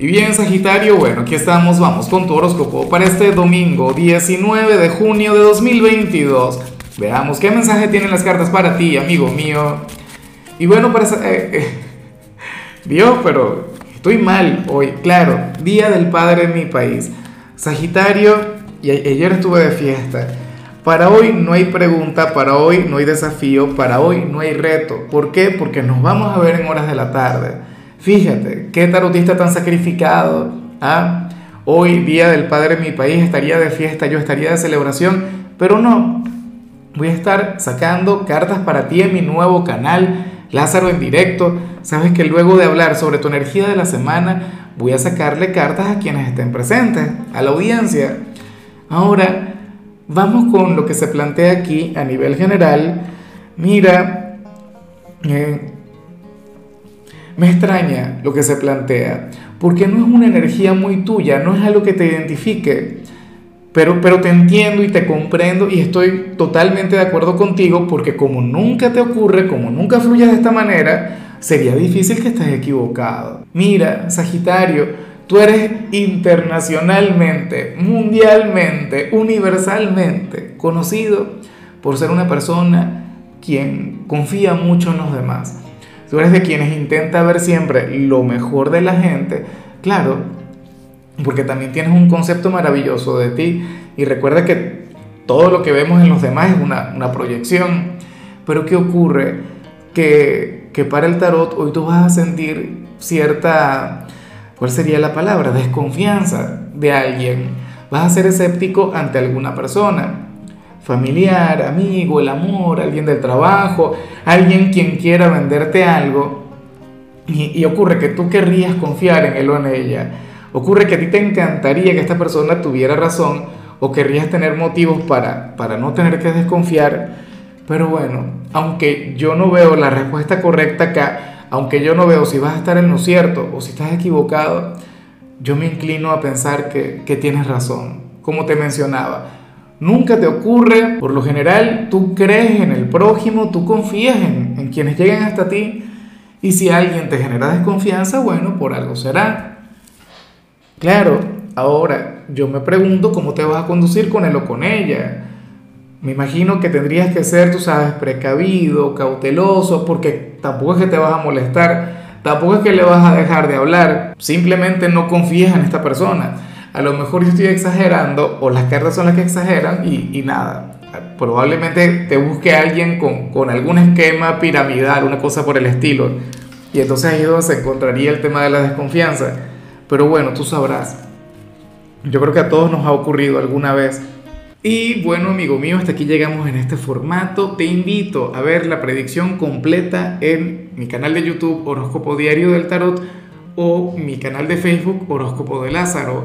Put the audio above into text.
Y bien, Sagitario, bueno, aquí estamos, vamos con tu horóscopo para este domingo 19 de junio de 2022. Veamos qué mensaje tienen las cartas para ti, amigo mío. Y bueno, para... Eh, eh, Dios, pero estoy mal hoy, claro, Día del Padre en mi país. Sagitario, y ayer estuve de fiesta. Para hoy no hay pregunta, para hoy no hay desafío, para hoy no hay reto. ¿Por qué? Porque nos vamos a ver en horas de la tarde. Fíjate, qué tarotista tan sacrificado. ¿ah? Hoy, día del Padre en mi país, estaría de fiesta, yo estaría de celebración, pero no. Voy a estar sacando cartas para ti en mi nuevo canal, Lázaro en directo. Sabes que luego de hablar sobre tu energía de la semana, voy a sacarle cartas a quienes estén presentes, a la audiencia. Ahora, vamos con lo que se plantea aquí a nivel general. Mira, eh, me extraña lo que se plantea, porque no es una energía muy tuya, no es algo que te identifique. Pero, pero te entiendo y te comprendo y estoy totalmente de acuerdo contigo porque como nunca te ocurre, como nunca fluyes de esta manera, sería difícil que estés equivocado. Mira, Sagitario, tú eres internacionalmente, mundialmente, universalmente conocido por ser una persona quien confía mucho en los demás tú eres de quienes intenta ver siempre lo mejor de la gente, claro, porque también tienes un concepto maravilloso de ti y recuerda que todo lo que vemos en los demás es una, proyección. Pero ¿qué ocurre? Que, que para el tarot hoy tú vas a sentir cierta, ¿cuál sería la palabra? Desconfianza de alguien. Vas a ser escéptico ante alguna persona familiar, amigo, el amor, alguien del trabajo, alguien quien quiera venderte algo, y, ocurre que tú querrías confiar en él o en ella, ocurre que a ti te encantaría que esta persona tuviera razón o querrías tener motivos para, para no tener que desconfiar, pero bueno, aunque yo no veo la respuesta correcta acá, aunque yo no veo si vas a estar en lo cierto o si estás equivocado, yo me inclino a pensar que, que tienes razón, como te mencionaba Nunca te ocurre, por lo general, tú crees en el prójimo, tú confías en, en quienes llegan hasta ti y si alguien te genera desconfianza, bueno, por algo será. Claro, ahora yo me pregunto cómo te vas a conducir con él o con ella. Me imagino que tendrías que ser, tú sabes, precavido, cauteloso, porque tampoco es que te vas a molestar, tampoco es que le vas a dejar de hablar, simplemente no confías en esta persona a lo mejor yo estoy exagerando o las cartas son las que exageran y, nada. Probablemente te busque alguien con, con, algún esquema piramidal, una cosa por el estilo. Y entonces ahí es donde se encontraría el tema de la desconfianza. Pero bueno, tú sabrás. Yo creo que a todos nos ha ocurrido alguna vez. Y bueno, amigo mío, hasta aquí llegamos en este formato. Te invito a ver la predicción completa en mi canal de YouTube Horóscopo Diario del Tarot o mi canal de Facebook Horóscopo de Lázaro.